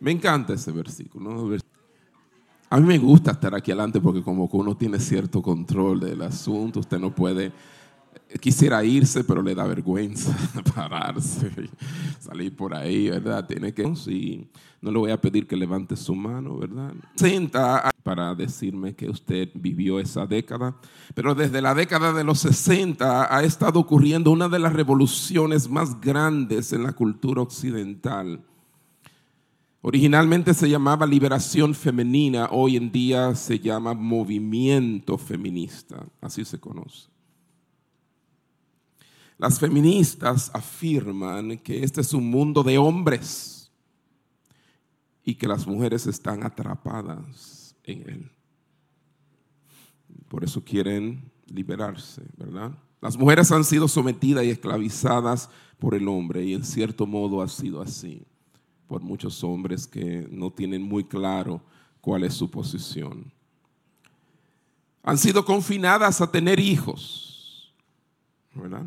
Me encanta ese versículo. A mí me gusta estar aquí adelante porque como que uno tiene cierto control del asunto, usted no puede quisiera irse, pero le da vergüenza pararse, salir por ahí, ¿verdad? Tiene que, sí, no le voy a pedir que levante su mano, ¿verdad? Senta para decirme que usted vivió esa década, pero desde la década de los 60 ha estado ocurriendo una de las revoluciones más grandes en la cultura occidental. Originalmente se llamaba liberación femenina, hoy en día se llama movimiento feminista, así se conoce. Las feministas afirman que este es un mundo de hombres y que las mujeres están atrapadas en él. Por eso quieren liberarse, ¿verdad? Las mujeres han sido sometidas y esclavizadas por el hombre y en cierto modo ha sido así por muchos hombres que no tienen muy claro cuál es su posición. Han sido confinadas a tener hijos, ¿verdad?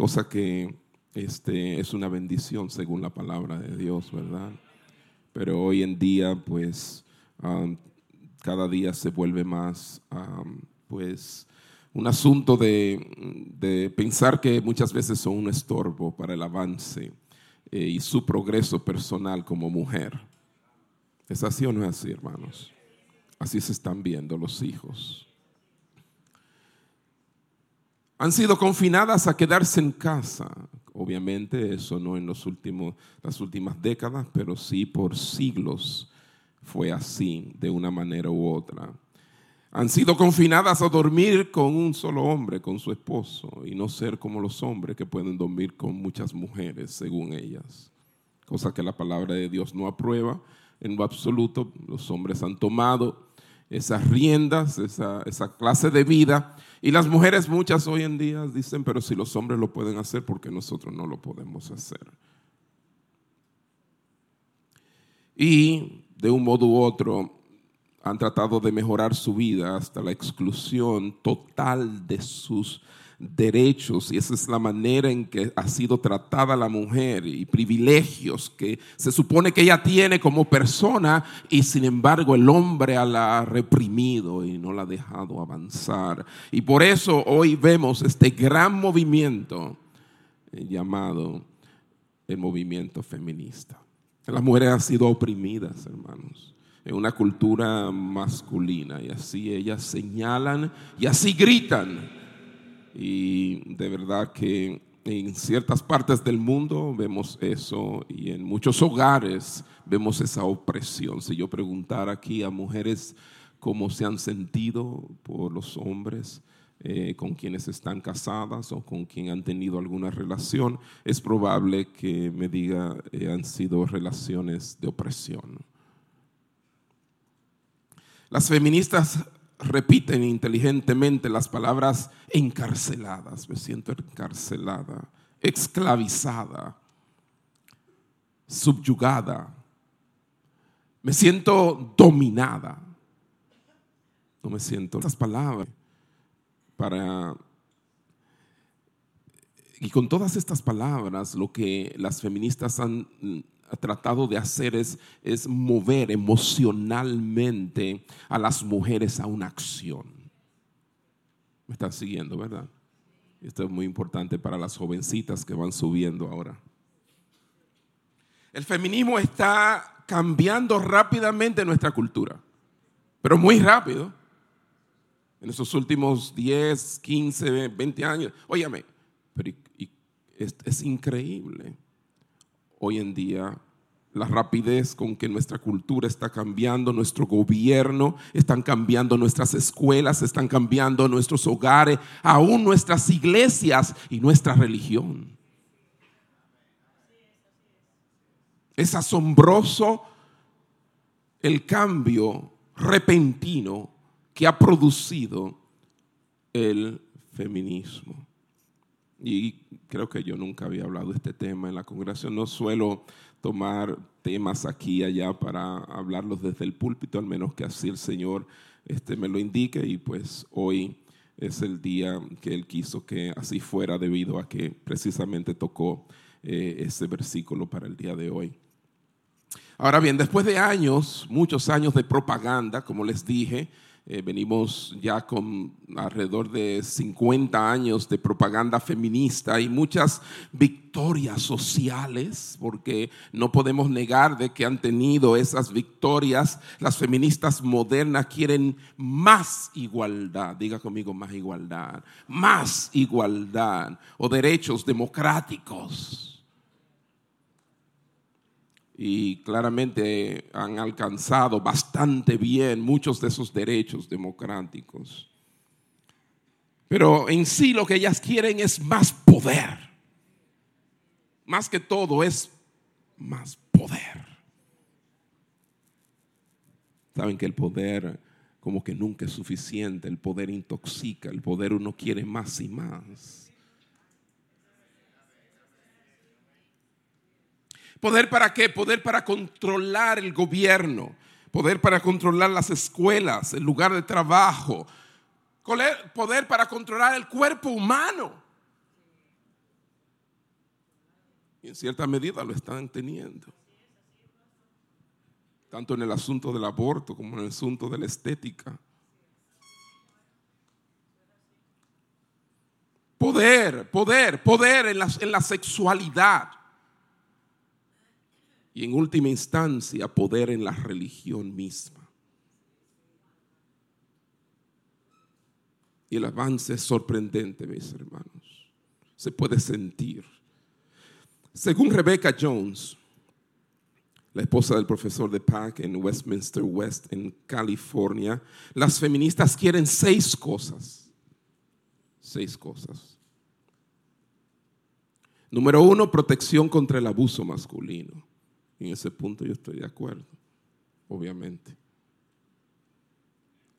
cosa que este, es una bendición según la palabra de Dios, ¿verdad? Pero hoy en día, pues, cada día se vuelve más, pues, un asunto de, pensar que muchas veces son un estorbo para el avance eh, y su progreso personal como mujer. ¿Es así o no es así, hermanos? Así se están viendo los hijos han sido confinadas a quedarse en casa. Obviamente eso no en los últimos, las últimas décadas, pero sí por siglos fue así, de una manera u otra. Han sido confinadas a dormir con un solo hombre, con su esposo, y no ser como los hombres que pueden dormir con muchas mujeres, según ellas. Cosa que la palabra de Dios no aprueba en lo absoluto. Los hombres han tomado esas riendas, esa, esa, clase de vida. Y las mujeres muchas hoy en día dicen, pero si los hombres lo pueden hacer, ¿por qué nosotros no lo podemos hacer? Y de un modo u otro han tratado de mejorar su vida hasta la exclusión total de sus derechos y esa es la manera en que ha sido tratada la mujer y privilegios que se supone que ella tiene como persona y sin embargo el hombre la ha reprimido y no la ha dejado avanzar. Y por eso hoy vemos este gran movimiento eh, llamado el movimiento feminista. Las mujeres han sido oprimidas, hermanos una cultura masculina y así ellas señalan y así gritan y de verdad que en ciertas partes del mundo vemos eso y en muchos hogares vemos esa opresión. Si yo preguntara aquí a mujeres cómo se han sentido por los hombres eh, con quienes están casadas o con quien han tenido alguna relación, es probable que me diga eh, han sido relaciones de opresión. Las feministas repiten inteligentemente las palabras encarceladas. Me siento encarcelada, esclavizada, subyugada. Me siento dominada. No me siento estas palabras para y con todas estas palabras lo que las feministas han ha tratado de hacer es, es mover emocionalmente a las mujeres a una acción. Me están siguiendo, ¿verdad? Esto es muy importante para las jovencitas que van subiendo ahora. El feminismo está cambiando rápidamente nuestra cultura, pero muy rápido. En esos últimos 10, 15, 20 años. Óyame, pero es, es increíble hoy en día la rapidez con que nuestra cultura está cambiando, nuestro gobierno, están cambiando nuestras escuelas, están cambiando nuestros hogares, aún nuestras iglesias y nuestra religión. Es asombroso el cambio repentino que ha producido el feminismo. Y creo que yo nunca había hablado de este tema en la congregación. No suelo tomar temas aquí y allá para hablarlos desde el púlpito, al menos que así el Señor este, me lo indique. Y pues hoy es el día que Él quiso que así fuera debido a que precisamente tocó eh, ese versículo para el día de hoy. Ahora bien, después de años, muchos años de propaganda, como les dije, eh, venimos ya con alrededor de 50 años de propaganda feminista y muchas victorias sociales, porque no podemos negar de que han tenido esas victorias. Las feministas modernas quieren más igualdad, diga conmigo más igualdad, más igualdad o derechos democráticos y claramente han alcanzado bastante bien muchos de esos derechos democráticos. Pero en sí lo que ellas quieren es más poder. Más que todo es más poder. Saben que el poder como que nunca es suficiente, el poder intoxica, el poder uno quiere más y más. ¿Poder para qué? Poder para controlar el gobierno, poder para controlar las escuelas, el lugar de trabajo, poder para controlar el cuerpo humano. Y en cierta medida lo están teniendo. Tanto en el asunto del aborto como en el asunto de la estética. Poder, poder, poder en la, en la sexualidad y en última instancia poder en la religión misma. Y el avance es sorprendente, mis hermanos. Se puede sentir. Según Rebecca Jones, la esposa del profesor de Pack en Westminster West, en California, las feministas quieren seis cosas. Seis cosas. Número uno, protección contra el abuso masculino. En ese punto yo estoy de acuerdo, obviamente.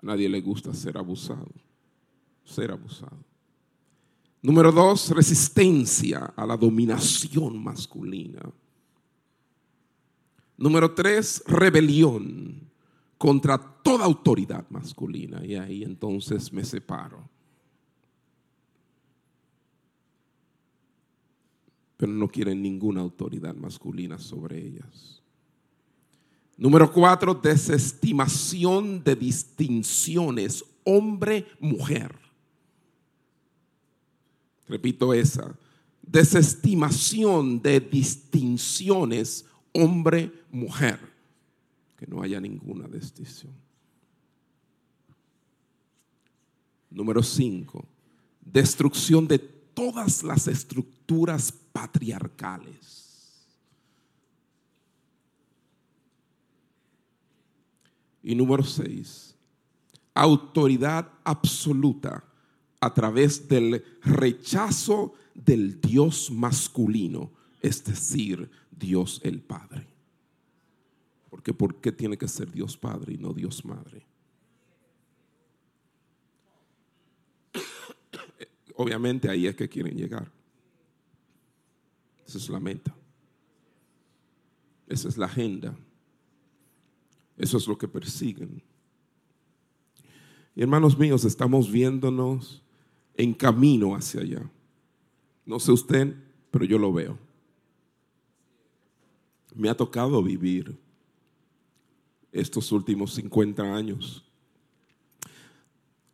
A nadie le gusta ser abusado, ser abusado. Número dos, resistencia a la dominación masculina. Número tres, rebelión contra toda autoridad masculina. Y ahí entonces me separo. Pero no quieren ninguna autoridad masculina sobre ellas. Número cuatro, desestimación de distinciones hombre-mujer. Repito esa, desestimación de distinciones hombre-mujer. Que no haya ninguna distinción. Número cinco, destrucción de todas las estructuras patriarcales. Y número seis, autoridad absoluta a través del rechazo del Dios masculino, es decir, Dios el Padre. Porque ¿por qué tiene que ser Dios Padre y no Dios Madre? Obviamente ahí es que quieren llegar. Esa es la meta. Esa es la agenda. Eso es lo que persiguen. Y hermanos míos, estamos viéndonos en camino hacia allá. No sé usted, pero yo lo veo. Me ha tocado vivir estos últimos 50 años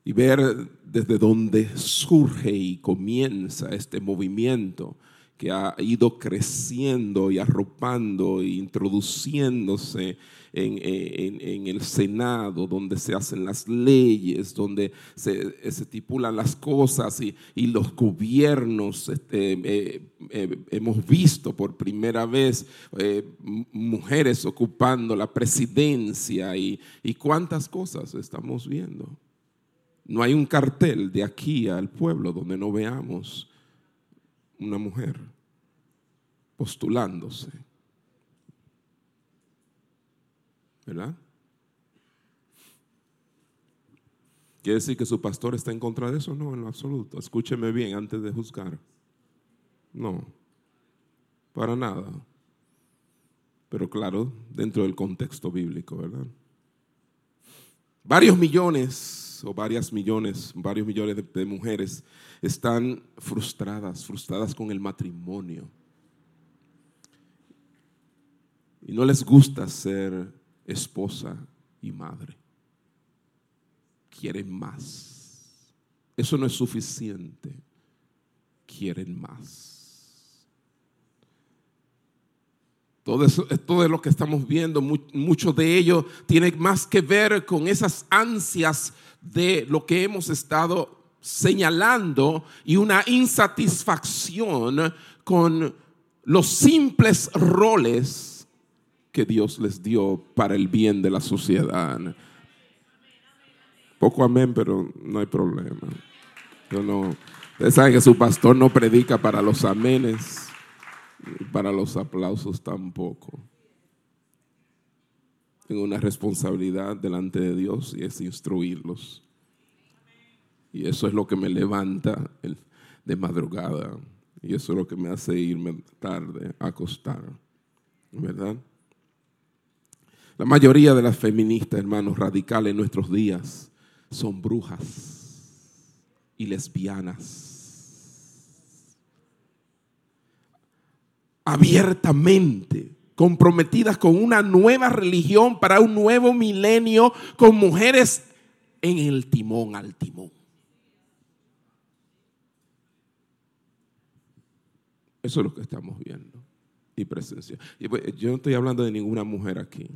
y ver desde dónde surge y comienza este movimiento que ha ido creciendo y arropando e introduciéndose en, el Senado, donde se hacen las leyes, donde se, estipulan las cosas y, los gobiernos. Este, eh, eh, hemos visto por primera vez eh, mujeres ocupando la presidencia y, y cuántas cosas estamos viendo. No hay un cartel de aquí al pueblo donde no veamos una mujer postulándose. ¿Verdad? ¿Quiere decir que su pastor está en contra de eso? No, en lo absoluto. Escúcheme bien antes de juzgar. No, para nada. Pero claro, dentro del contexto bíblico, ¿verdad? Varios millones o varias millones, varios millones de, mujeres están frustradas, frustradas con el matrimonio. y no les gusta ser esposa y madre. Quieren más. Eso no es suficiente. Quieren más. Todo, eso, todo lo que estamos viendo, mucho de ello tiene más que ver con esas ansias de lo que hemos estado señalando y una insatisfacción con los simples roles que Dios les dio para el bien de la sociedad. Poco amén, pero no hay problema. Yo no, ustedes saben que su pastor no predica para los amenes, para los aplausos tampoco. Tengo una responsabilidad delante de Dios y es instruirlos. Y eso es lo que me levanta de madrugada. Y eso es lo que me hace irme tarde a acostar. ¿Verdad? La mayoría de las feministas, hermanos, radicales en nuestros días son brujas y lesbianas. Abiertamente comprometidas con una nueva religión para un nuevo milenio, con mujeres en el timón al timón. Eso es lo que estamos viendo y presencia. Pues, yo no estoy hablando de ninguna mujer aquí.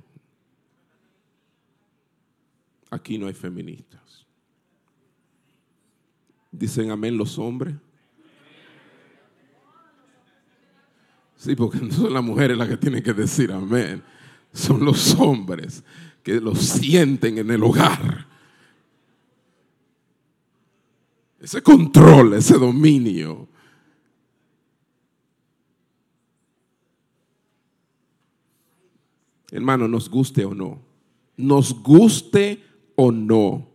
Aquí no hay feministas. Dicen amén los hombres. Sí, porque no son las mujeres las que tienen que decir amén. Son los hombres que lo sienten en el hogar. Ese control, ese dominio. Hermano, nos guste o no, nos guste o no,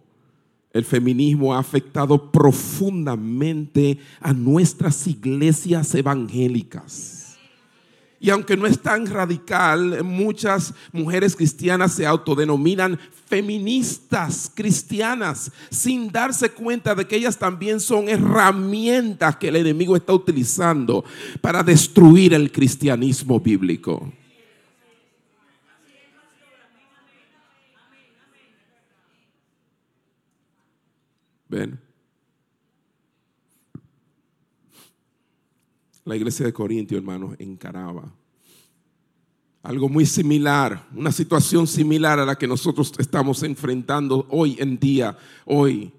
el feminismo ha afectado profundamente a nuestras iglesias evangélicas. Y aunque no es tan radical, muchas mujeres cristianas se autodenominan feministas cristianas sin darse cuenta de que ellas también son herramientas que el enemigo está utilizando para destruir el cristianismo bíblico. Ven. La iglesia de Corintio, hermanos, encaraba algo muy similar, una situación similar a la que nosotros estamos enfrentando hoy en día, hoy,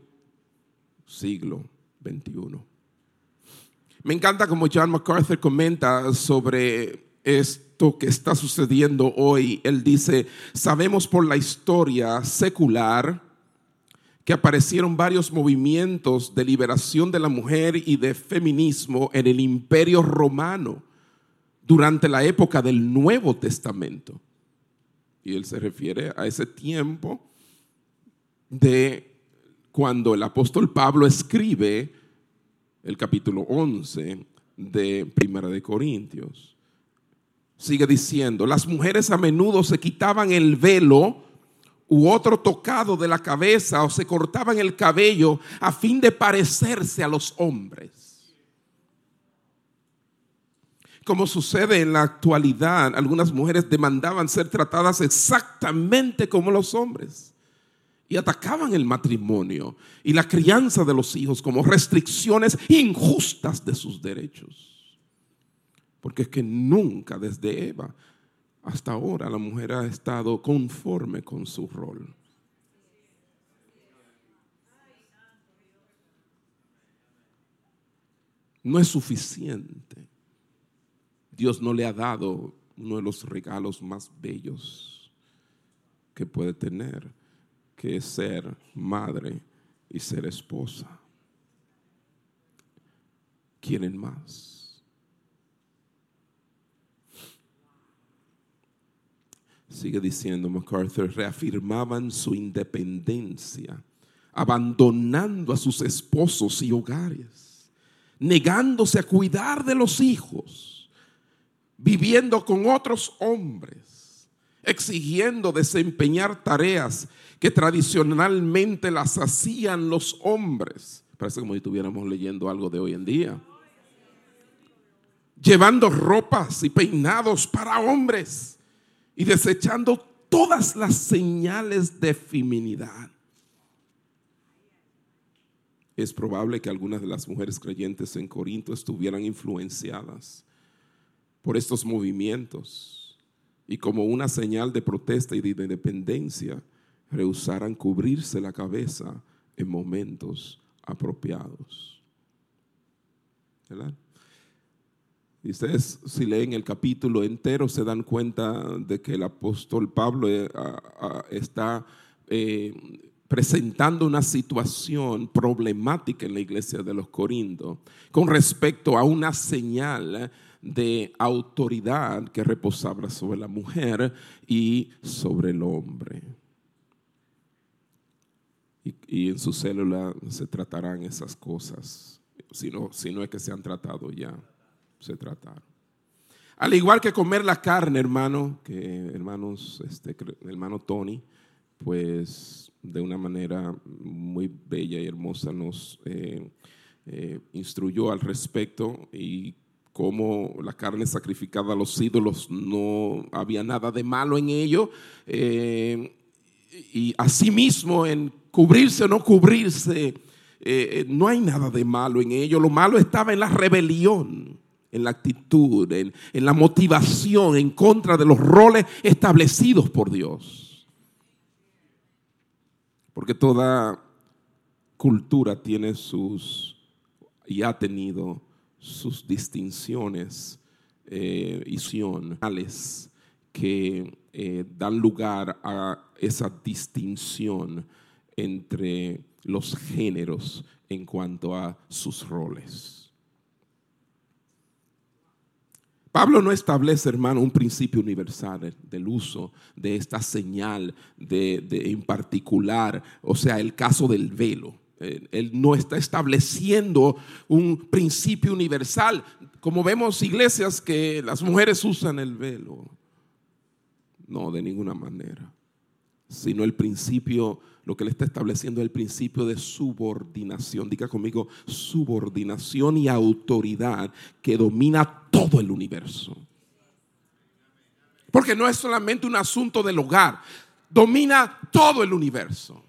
siglo XXI. Me encanta como John MacArthur comenta sobre esto que está sucediendo hoy. Él dice, sabemos por la historia secular, que aparecieron varios movimientos de liberación de la mujer y de feminismo en el imperio romano durante la época del Nuevo Testamento. Y él se refiere a ese tiempo de cuando el apóstol Pablo escribe el capítulo 11 de Primera de Corintios. Sigue diciendo, las mujeres a menudo se quitaban el velo u otro tocado de la cabeza o se cortaban el cabello a fin de parecerse a los hombres. Como sucede en la actualidad, algunas mujeres demandaban ser tratadas exactamente como los hombres y atacaban el matrimonio y la crianza de los hijos como restricciones injustas de sus derechos. Porque es que nunca desde Eva hasta ahora la mujer ha estado conforme con su rol. No es suficiente. Dios no le ha dado uno de los regalos más bellos que puede tener, que es ser madre y ser esposa. Quieren más. Sigue diciendo MacArthur, reafirmaban su independencia, abandonando a sus esposos y hogares, negándose a cuidar de los hijos, viviendo con otros hombres, exigiendo desempeñar tareas que tradicionalmente las hacían los hombres. Parece como si estuviéramos leyendo algo de hoy en día. Llevando ropas y peinados para hombres y desechando todas las señales de feminidad. Es probable que algunas de las mujeres creyentes en Corinto estuvieran influenciadas por estos movimientos y como una señal de protesta y de independencia rehusaran cubrirse la cabeza en momentos apropiados. ¿Verdad? Ustedes si leen el capítulo entero se dan cuenta de que el apóstol Pablo eh, está eh, presentando una situación problemática en la iglesia de los Corintios con respecto a una señal de autoridad que reposaba sobre la mujer y sobre el hombre. Y, en su célula se tratarán esas cosas, si no, si no es que se han tratado ya se trataron. Al igual que comer la carne, hermano, que hermanos, este, hermano Tony, pues de una manera muy bella y hermosa nos eh, eh, instruyó al respecto y cómo la carne sacrificada a los ídolos no había nada de malo en ello. Eh, y asimismo en cubrirse o no cubrirse, no hay nada de malo en ello. Lo malo estaba en la rebelión en la actitud, en, la motivación en contra de los roles establecidos por Dios. Porque toda cultura tiene sus, y ha tenido sus distinciones eh, y sionales que eh, dan lugar a esa distinción entre los géneros en cuanto a sus roles. Pablo no establece, hermano, un principio universal del uso de esta señal de, en particular, o sea, el caso del velo. Eh, él no está estableciendo un principio universal, como vemos iglesias que las mujeres usan el velo. No, de ninguna manera. Sino el principio lo que le está estableciendo es el principio de subordinación. Diga conmigo, subordinación y autoridad que domina todo el universo. Porque no es solamente un asunto del hogar, domina todo el universo.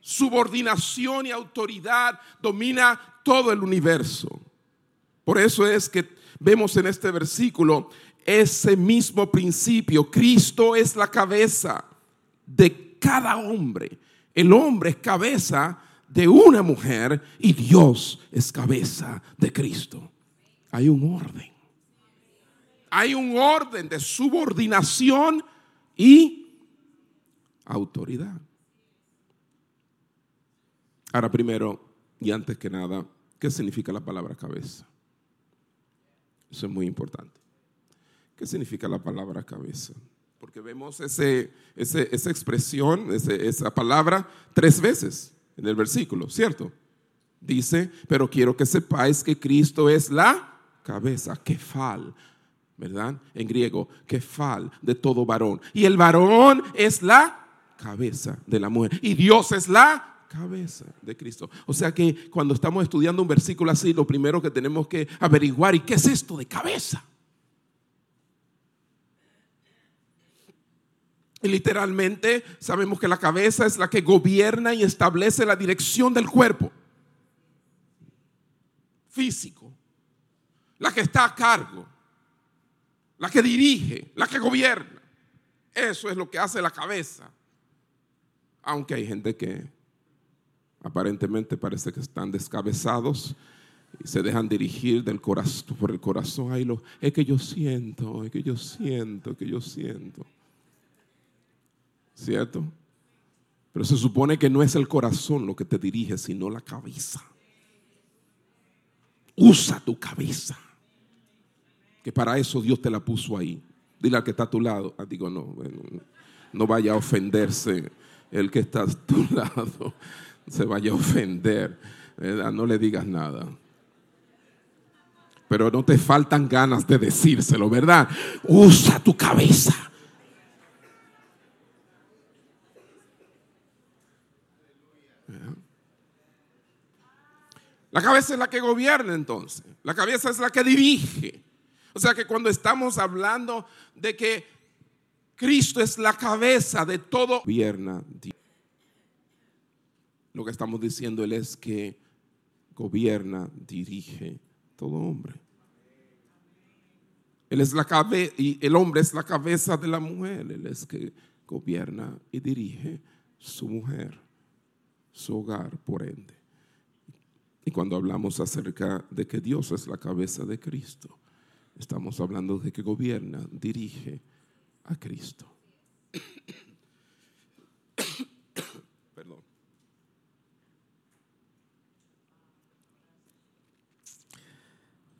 Subordinación y autoridad domina todo el universo. Por eso es que vemos en este versículo ese mismo principio. Cristo es la cabeza de cada hombre. El hombre es cabeza de una mujer y Dios es cabeza de Cristo. Hay un orden. Hay un orden de subordinación y autoridad. Ahora primero y antes que nada, ¿qué significa la palabra cabeza? Eso es muy importante. ¿Qué significa la palabra cabeza? Porque vemos ese, esa expresión, esa palabra tres veces en el versículo, ¿cierto? Dice, pero quiero que sepáis que Cristo es la cabeza, kefal, ¿verdad? En griego, kefal de todo varón. Y el varón es la cabeza de la mujer. Y Dios es la cabeza de Cristo. O sea que cuando estamos estudiando un versículo así, lo primero que tenemos que averiguar, ¿y qué es esto de cabeza? Literalmente sabemos que la cabeza es la que gobierna y establece la dirección del cuerpo físico, la que está a cargo, la que dirige, la que gobierna. Eso es lo que hace la cabeza. Aunque hay gente que aparentemente parece que están descabezados y se dejan dirigir del corazón, por el corazón. Ay, lo, es que yo siento, es que yo siento, es que yo siento. ¿Cierto? Pero se supone que no es el corazón lo que te dirige, sino la cabeza. Usa tu cabeza. Que para eso Dios te la puso ahí. Dile al que está a tu lado. Ah, digo, no, no vaya a ofenderse el que está a tu lado. Se vaya a ofender. No le digas nada. Pero no te faltan ganas de decírselo, ¿verdad? Usa tu cabeza. La cabeza es la que gobierna entonces. La cabeza es la que dirige. O sea que cuando estamos hablando de que Cristo es la cabeza de todo. Gobierna. Lo que estamos diciendo él es que gobierna, dirige todo hombre. Él es la cabeza y el hombre es la cabeza de la mujer, él es que gobierna y dirige su mujer, su hogar, por ende. Y cuando hablamos acerca de que Dios es la cabeza de Cristo, estamos hablando de que gobierna, dirige a Cristo. Perdón.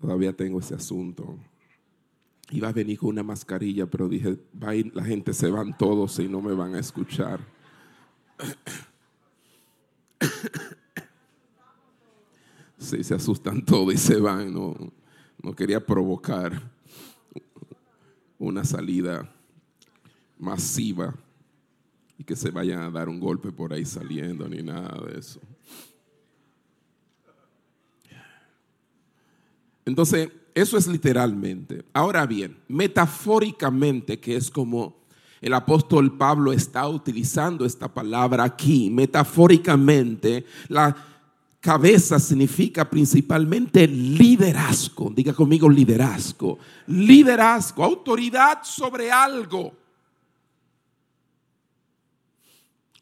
Todavía tengo ese asunto. Iba a venir con una mascarilla, pero dije, la gente se van todos y no me van a escuchar. Sí, se asustan todos y se van. No, no quería provocar una salida masiva y que se vayan a dar un golpe por ahí saliendo ni nada de eso. Entonces, eso es literalmente. Ahora bien, metafóricamente, que es como el apóstol Pablo está utilizando esta palabra aquí, metafóricamente, la cabeza significa principalmente liderazgo. Diga conmigo liderazgo. Liderazgo, autoridad sobre algo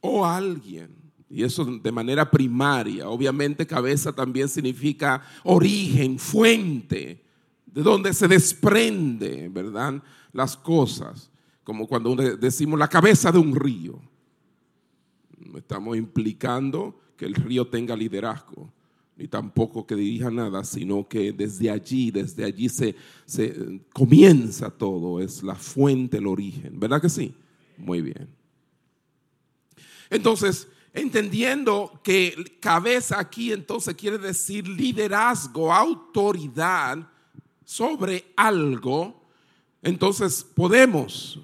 o alguien. Y eso de manera primaria. Obviamente cabeza también significa origen, fuente, de donde se desprende, ¿verdad? Las cosas. Como cuando decimos la cabeza de un río. Estamos implicando que el río tenga liderazgo, ni tampoco que dirija nada, sino que desde allí, desde allí se, se comienza todo, es la fuente, el origen. ¿Verdad que sí? Muy bien. Entonces, entendiendo que cabeza aquí entonces quiere decir liderazgo, autoridad sobre algo, entonces podemos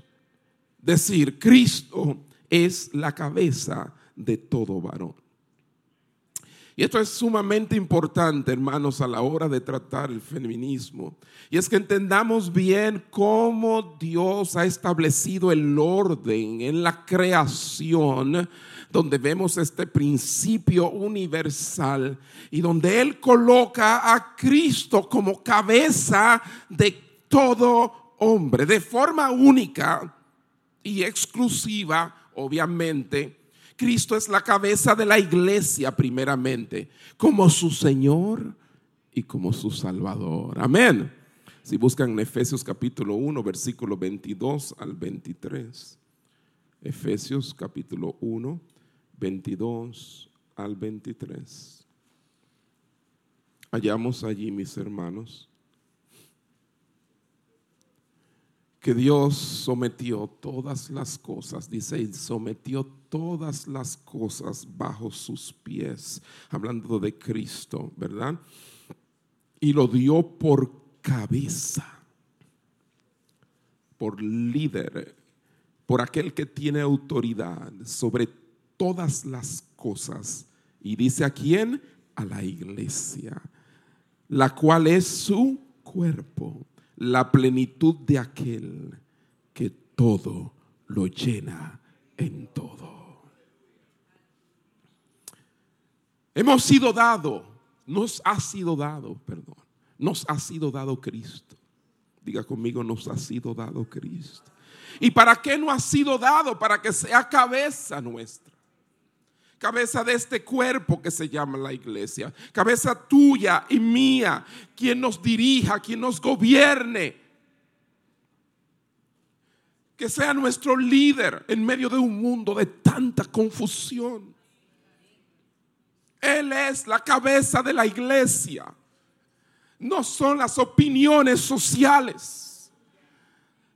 decir, Cristo es la cabeza de todo varón. Y esto es sumamente importante, hermanos, a la hora de tratar el feminismo. Y es que entendamos bien cómo Dios ha establecido el orden en la creación, donde vemos este principio universal y donde Él coloca a Cristo como cabeza de todo hombre, de forma única y exclusiva, obviamente Cristo es la cabeza de la iglesia primeramente, como su Señor y como su Salvador. Amén. Si buscan en Efesios capítulo 1, versículo 22 al 23. Efesios capítulo 1, 22 al 23. Hallamos allí, mis hermanos, que Dios sometió todas las cosas, dice, sometió todas las cosas bajo sus pies, hablando de Cristo, ¿verdad? Y lo dio por cabeza, por líder, por aquel que tiene autoridad sobre todas las cosas. Y dice a quién? A la iglesia, la cual es su cuerpo la plenitud de aquel que todo lo llena en todo. Hemos sido dado, nos ha sido dado, perdón, nos ha sido dado Cristo. Diga conmigo, nos ha sido dado Cristo. ¿Y para qué no ha sido dado? Para que sea cabeza nuestra cabeza de este cuerpo que se llama la iglesia, cabeza tuya y mía, quien nos dirija, quien nos gobierne, que sea nuestro líder en medio de un mundo de tanta confusión. Él es la cabeza de la iglesia, no son las opiniones sociales.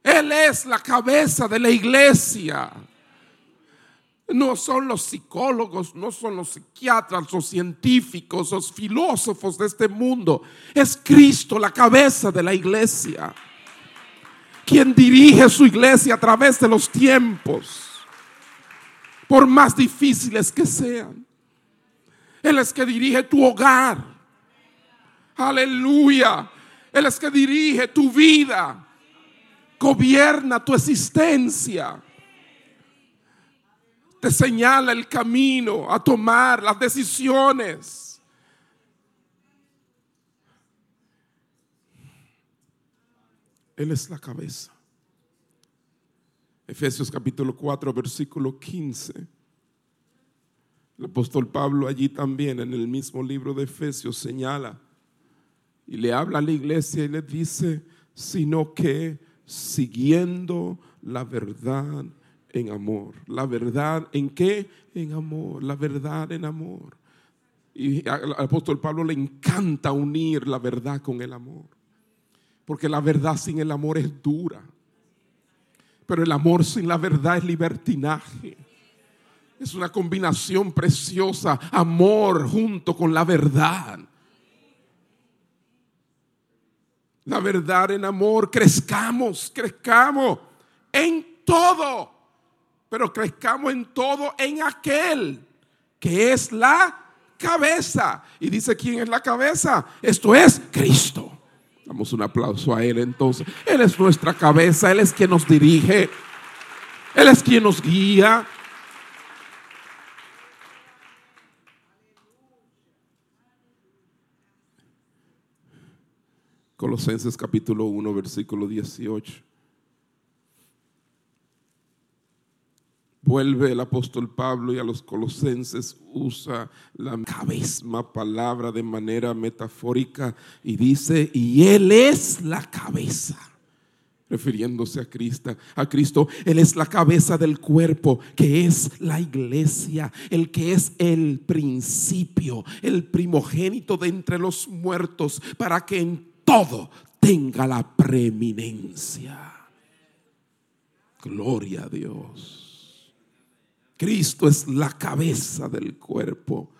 Él es la cabeza de la iglesia. No son los psicólogos, no son los psiquiatras, los científicos, los filósofos de este mundo. Es Cristo la cabeza de la iglesia. Quien dirige su iglesia a través de los tiempos. Por más difíciles que sean. Él es que dirige tu hogar. Aleluya. Él es que dirige tu vida. gobierna tu existencia. Te señala el camino a tomar las decisiones. Él es la cabeza. Efesios capítulo 4, versículo 15. El apóstol Pablo allí también en el mismo libro de Efesios señala y le habla a la iglesia y le dice, sino que siguiendo la verdad en amor. ¿La verdad en qué? En amor. La verdad en amor. Y al apóstol Pablo le encanta unir la verdad con el amor. Porque la verdad sin el amor es dura. Pero el amor sin la verdad es libertinaje. Es una combinación preciosa. Amor junto con la verdad. La verdad en amor. Crezcamos, crezcamos en todo. Pero crezcamos en todo en aquel que es la cabeza. Y dice, ¿quién es la cabeza? Esto es Cristo. Damos un aplauso a Él entonces. Él es nuestra cabeza, Él es quien nos dirige, Él es quien nos guía. Colosenses capítulo 1, versículo 18. Vuelve el apóstol Pablo y a los colosenses usa la misma palabra de manera metafórica y dice, y Él es la cabeza refiriéndose a Cristo, a Cristo, Él es la cabeza del cuerpo, que es la iglesia, el que es el principio, el primogénito de entre los muertos, para que en todo tenga la preeminencia. Gloria a Dios. Cristo es la cabeza del cuerpo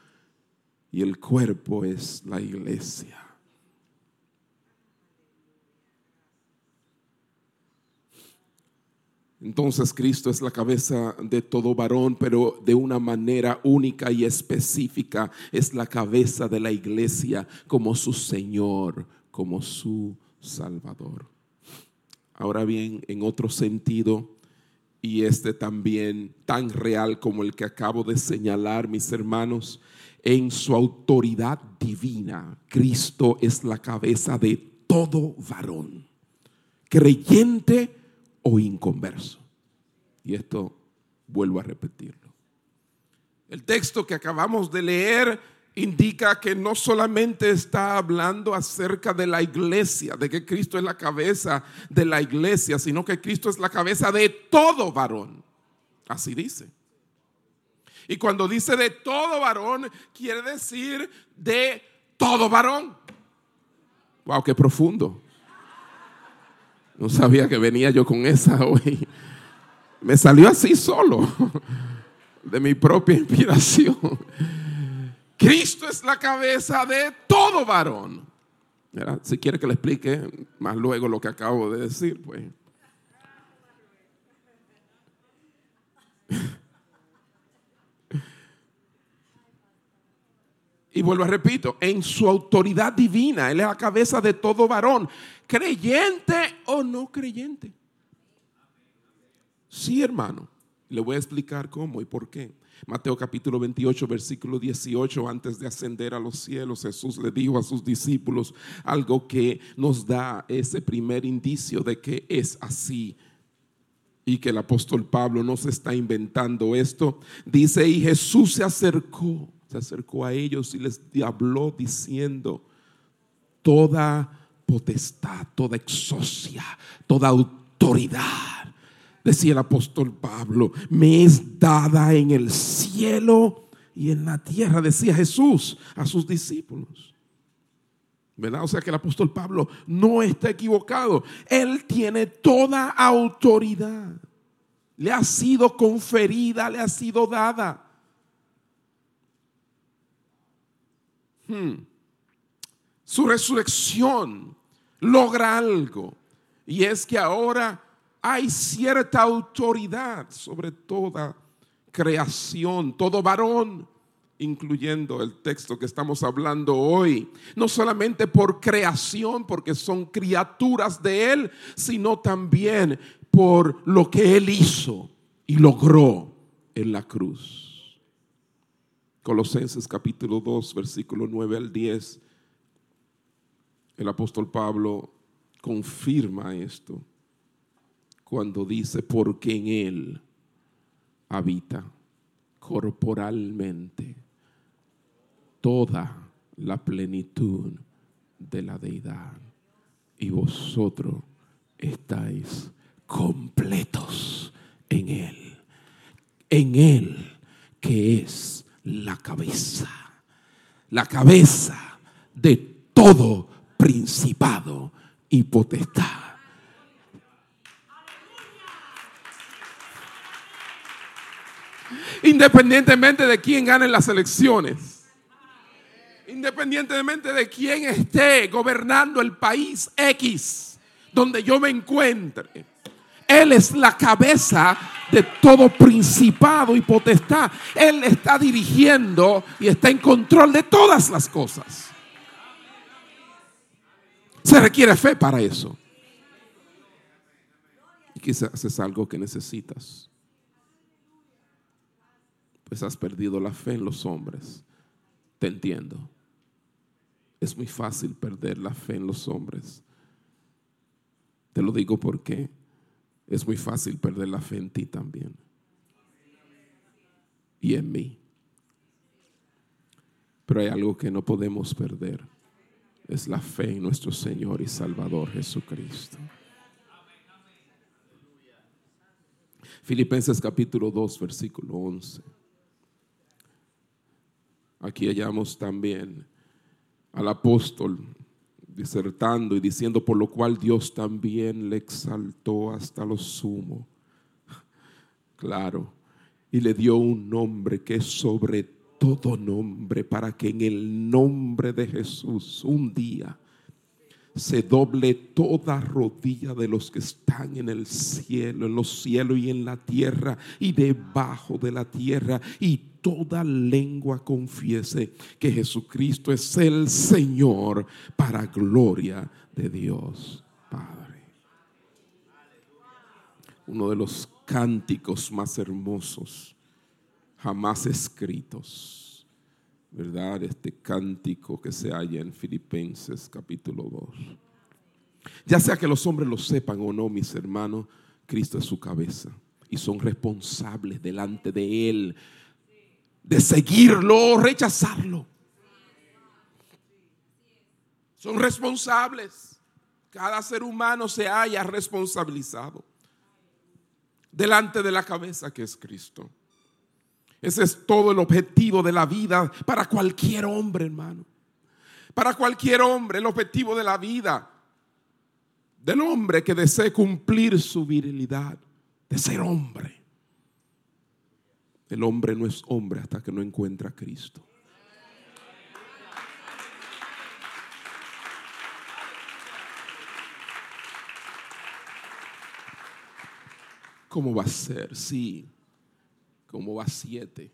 y el cuerpo es la iglesia. Entonces Cristo es la cabeza de todo varón, pero de una manera única y específica es la cabeza de la iglesia como su Señor, como su Salvador. Ahora bien, en otro sentido, y este también tan real como el que acabo de señalar, mis hermanos, en su autoridad divina, Cristo es la cabeza de todo varón, creyente o inconverso. Y esto vuelvo a repetirlo. El texto que acabamos de leer indica que no solamente está hablando acerca de la iglesia, de que Cristo es la cabeza de la iglesia, sino que Cristo es la cabeza de todo varón. Así dice. Y cuando dice de todo varón, quiere decir de todo varón. Wow, qué profundo. No sabía que venía yo con esa hoy. Me salió así solo, de mi propia inspiración. Cristo es la cabeza de todo varón. Si quiere que le explique más luego lo que acabo de decir, pues. Y vuelvo a repito, en su autoridad divina, Él es la cabeza de todo varón, creyente o no creyente. Sí, hermano. Le voy a explicar cómo y por qué. Mateo capítulo 28, versículo 18, antes de ascender a los cielos, Jesús le dijo a sus discípulos algo que nos da ese primer indicio de que es así y que el apóstol Pablo no se está inventando esto. Dice, y Jesús se acercó, se acercó a ellos y les habló diciendo, toda potestad, toda exocia, toda autoridad decía el apóstol Pablo, me es dada en el cielo y en la tierra, decía Jesús a sus discípulos. ¿Verdad? O sea que el apóstol Pablo no está equivocado. Él tiene toda autoridad. Le ha sido conferida, le ha sido dada. Hmm. Su resurrección logra algo. Y es que ahora hay cierta autoridad sobre toda creación. Todo varón incluyendo el texto que estamos hablando hoy, no solamente por creación, porque son criaturas de Él, sino también por lo que Él hizo y logró en la cruz. Colosenses capítulo 2, versículo 9 al 10, el apóstol Pablo confirma esto cuando dice, porque en Él habita corporalmente toda la plenitud de la deidad. Y vosotros estáis completos en Él. En Él que es la cabeza. La cabeza de todo principado y potestad. Independientemente de quién gane las elecciones. Independientemente de quién esté gobernando el país X donde yo me encuentre. Él es la cabeza de todo principado y potestad. Él está dirigiendo y está en control de todas las cosas. Se requiere fe para eso. Y quizás es algo que necesitas pues has perdido la fe en los hombres. Te entiendo. Es muy fácil perder la fe en los hombres. Te lo digo porque es muy fácil perder la fe en ti también. Y en mí. Pero hay algo que no podemos perder. Es la fe en nuestro Señor y Salvador Jesucristo. Filipenses capítulo 2, versículo 11. Aquí hallamos también al apóstol disertando y diciendo, por lo cual Dios también le exaltó hasta lo sumo. Claro, y le dio un nombre que es sobre todo nombre, para que en el nombre de Jesús un día se doble toda rodilla de los que están en el cielo, en los cielos y en la tierra y debajo de la tierra y toda lengua confiese que Jesucristo es el Señor para gloria de Dios Padre. Uno de los cánticos más hermosos jamás escritos, ¿verdad? Este cántico que se halla en Filipenses capítulo 2. Ya sea que los hombres lo sepan o no, mis hermanos, Cristo es su cabeza y son responsables delante de Él de seguirlo o rechazarlo. Son responsables. Cada ser humano se haya responsabilizado delante de la cabeza que es Cristo. Ese es todo el objetivo de la vida para cualquier hombre, hermano. Para cualquier hombre, el objetivo de la vida del hombre que desee cumplir su virilidad, de ser hombre. El hombre no es hombre hasta que no encuentra a Cristo. ¿Cómo va a ser? Sí. ¿Cómo va siete?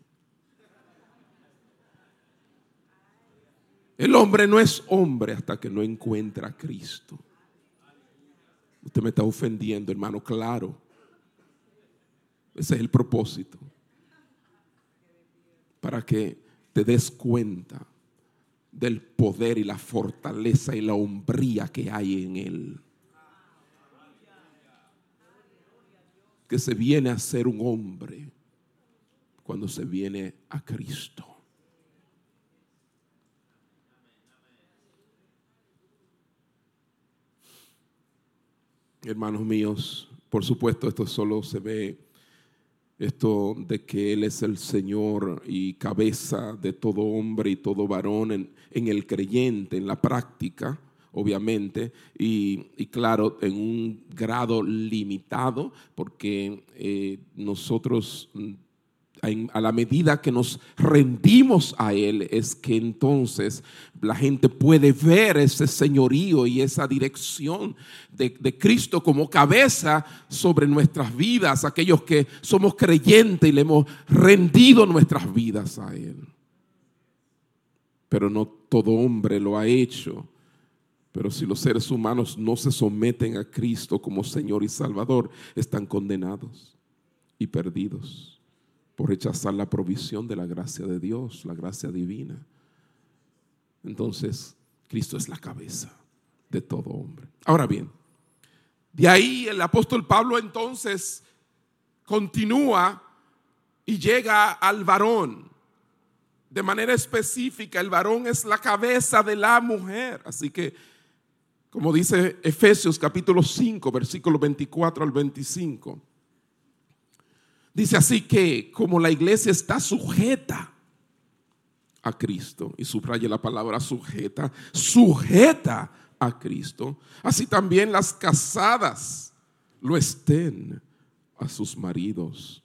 El hombre no es hombre hasta que no encuentra a Cristo. Usted me está ofendiendo, hermano, claro. Ese es el propósito para que te des cuenta del poder y la fortaleza y la hombría que hay en Él. Que se viene a ser un hombre cuando se viene a Cristo. Hermanos míos, por supuesto esto solo se ve esto de que Él es el Señor y cabeza de todo hombre y todo varón en, el creyente, en la práctica, obviamente, y, claro, en un grado limitado, porque eh, nosotros a la medida que nos rendimos a Él, es que entonces la gente puede ver ese señorío y esa dirección de, Cristo como cabeza sobre nuestras vidas, aquellos que somos creyentes y le hemos rendido nuestras vidas a Él. pero no todo hombre lo ha hecho. Pero si los seres humanos no se someten a Cristo como Señor y Salvador, están condenados y perdidos por rechazar la provisión de la gracia de Dios, la gracia divina. Entonces, Cristo es la cabeza de todo hombre. Ahora bien, de ahí el apóstol Pablo entonces continúa y llega al varón. De manera específica, el varón es la cabeza de la mujer. Así que, como dice Efesios capítulo 5, versículo 24 al 25, dice así que como la iglesia está sujeta a Cristo, y subraya la palabra sujeta, sujeta a Cristo, así también las casadas lo estén a sus maridos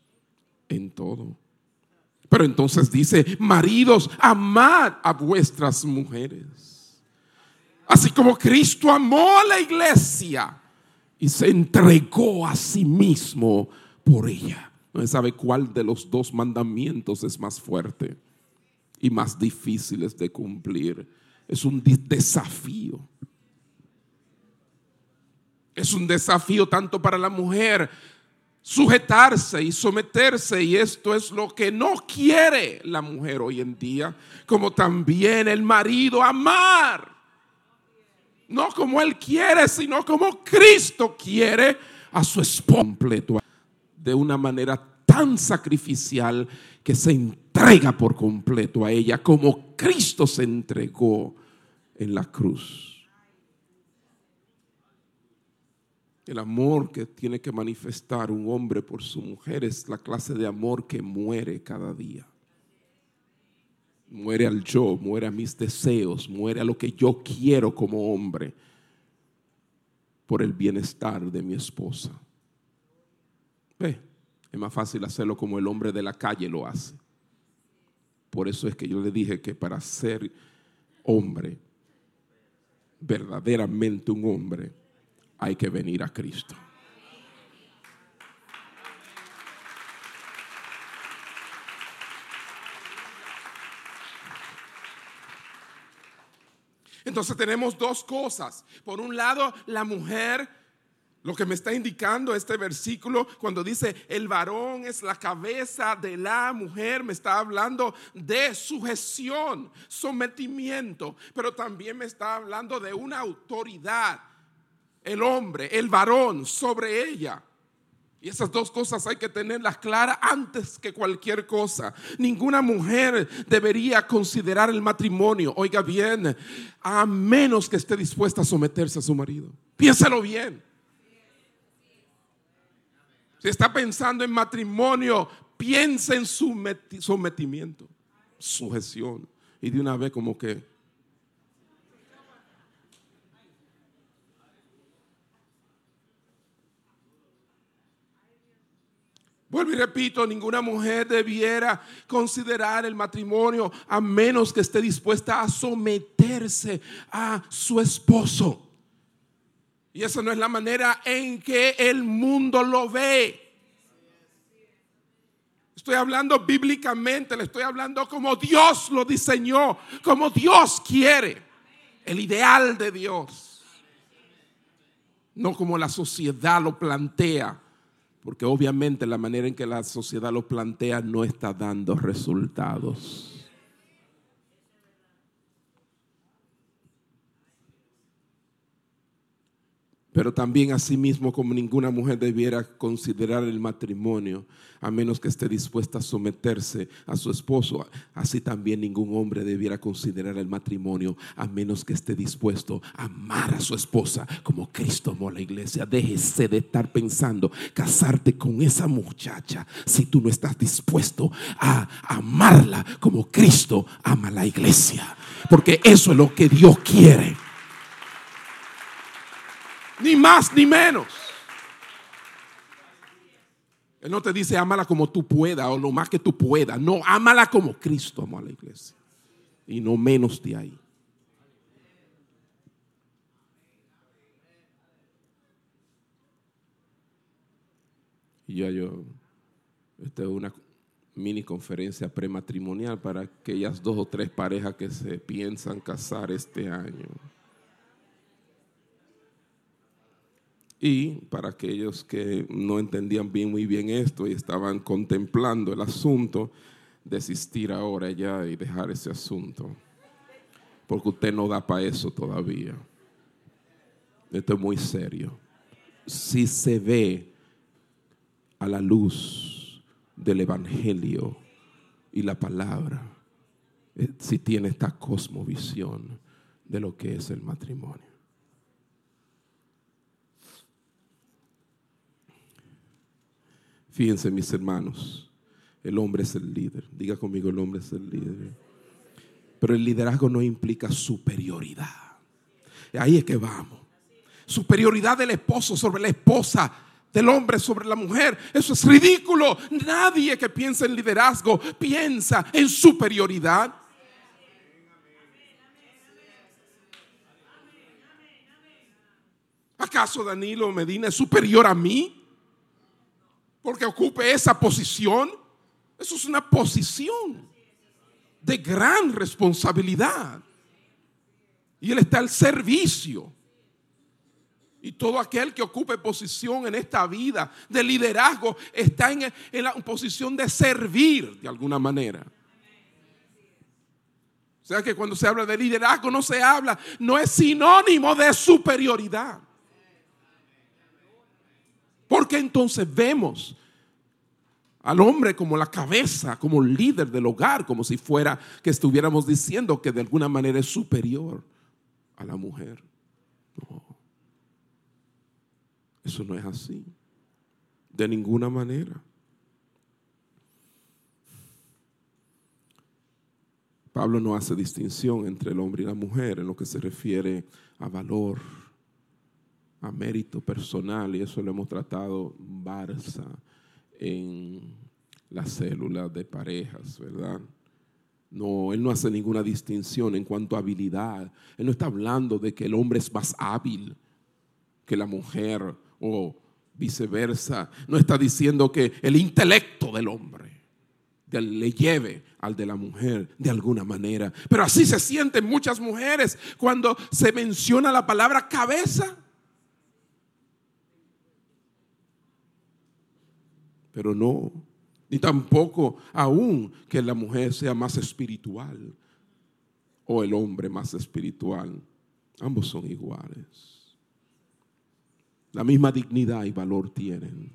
en todo. Pero entonces dice, maridos, amad a vuestras mujeres. Así como Cristo amó a la iglesia y se entregó a sí mismo por ella. No sabe cuál de los dos mandamientos es más fuerte y más difíciles de cumplir. Es un desafío. Es un desafío tanto para la mujer sujetarse y someterse y esto es lo que no quiere la mujer hoy en día, como también el marido amar. No como él quiere, sino como Cristo quiere a su esposo completo, de una manera tan sacrificial que se entrega por completo a ella, como Cristo se entregó en la cruz. El amor que tiene que manifestar un hombre por su mujer es la clase de amor que muere cada día. Muere al yo, muere a mis deseos, muere a lo que yo quiero como hombre por el bienestar de mi esposa. Ve, es más fácil hacerlo como el hombre de la calle lo hace. Por eso es que yo le dije que para ser hombre, verdaderamente un hombre, hay que venir a Cristo. Entonces tenemos dos cosas. Por un lado, la mujer lo que me está indicando este versículo cuando dice el varón es la cabeza de la mujer, me está hablando de sujeción, sometimiento, pero también me está hablando de una autoridad, el hombre, el varón sobre ella. Y esas dos cosas hay que tenerlas claras antes que cualquier cosa. Ninguna mujer debería considerar el matrimonio, oiga bien, a menos que esté dispuesta a someterse a su marido. Piénselo bien. Está pensando en matrimonio, piensa en su sometimiento, sujeción. Y de una vez como que... Vuelvo y repito, ninguna mujer debiera considerar el matrimonio a menos que esté dispuesta a someterse a su esposo. Y esa no es la manera en que el mundo lo ve. Estoy hablando bíblicamente, le estoy hablando como Dios lo diseñó, como Dios quiere, el ideal de Dios. No como la sociedad lo plantea, porque obviamente la manera en que la sociedad lo plantea no está dando resultados. Pero también asimismo como ninguna mujer debiera considerar el matrimonio a menos que esté dispuesta a someterse a su esposo, así también ningún hombre debiera considerar el matrimonio a menos que esté dispuesto a amar a su esposa como Cristo amó a la iglesia. Déjese de estar pensando casarte con esa muchacha si tú no estás dispuesto a amarla como Cristo ama a la iglesia. Porque eso es lo que Dios quiere ni más ni menos. Él no te dice ámala como tú puedas o lo más que tú puedas. No, ámala como Cristo amó a la iglesia. Y no menos de ahí. Y ya yo, esta es una, mini conferencia prematrimonial para aquellas dos o tres parejas que se piensan casar este año. Y para aquellos que no entendían bien muy bien esto y estaban contemplando el asunto, desistir ahora ya y dejar ese asunto. Porque usted no da para eso todavía. Esto es muy serio. Si se ve a la luz del Evangelio y la palabra, eh, si tiene esta cosmovisión de lo que es el matrimonio. Fíjense mis hermanos, el hombre es el líder. Diga conmigo, el hombre es el líder. Pero el liderazgo no implica superioridad. Ahí es que vamos. Superioridad del esposo sobre la esposa, del hombre sobre la mujer. Eso es ridículo. Nadie que piensa en liderazgo piensa en superioridad. ¿Acaso Danilo Medina es superior a mí? Porque ocupe esa posición. Eso es una posición de gran responsabilidad. Y Él está al servicio. Y todo aquel que ocupe posición en esta vida de liderazgo está en, la posición de servir de alguna manera. O sea que cuando se habla de liderazgo no se habla, no es sinónimo de superioridad. Porque entonces vemos al hombre como la cabeza, como líder del hogar, como si fuera que estuviéramos diciendo que de alguna manera es superior a la mujer. No. Eso no es así. De ninguna manera. Pablo no hace distinción entre el hombre y la mujer en lo que se refiere a valor a mérito personal y eso lo hemos tratado Barça en las células de parejas, ¿verdad? No, él no hace ninguna distinción en cuanto a habilidad. Él no está hablando de que el hombre es más hábil que la mujer o viceversa. No está diciendo que el intelecto del hombre le lleve al de la mujer de alguna manera. Pero así se sienten muchas mujeres cuando se menciona la palabra cabeza. Pero no, ni tampoco aún que la mujer sea más espiritual o el hombre más espiritual. Ambos son iguales. La misma dignidad y valor tienen.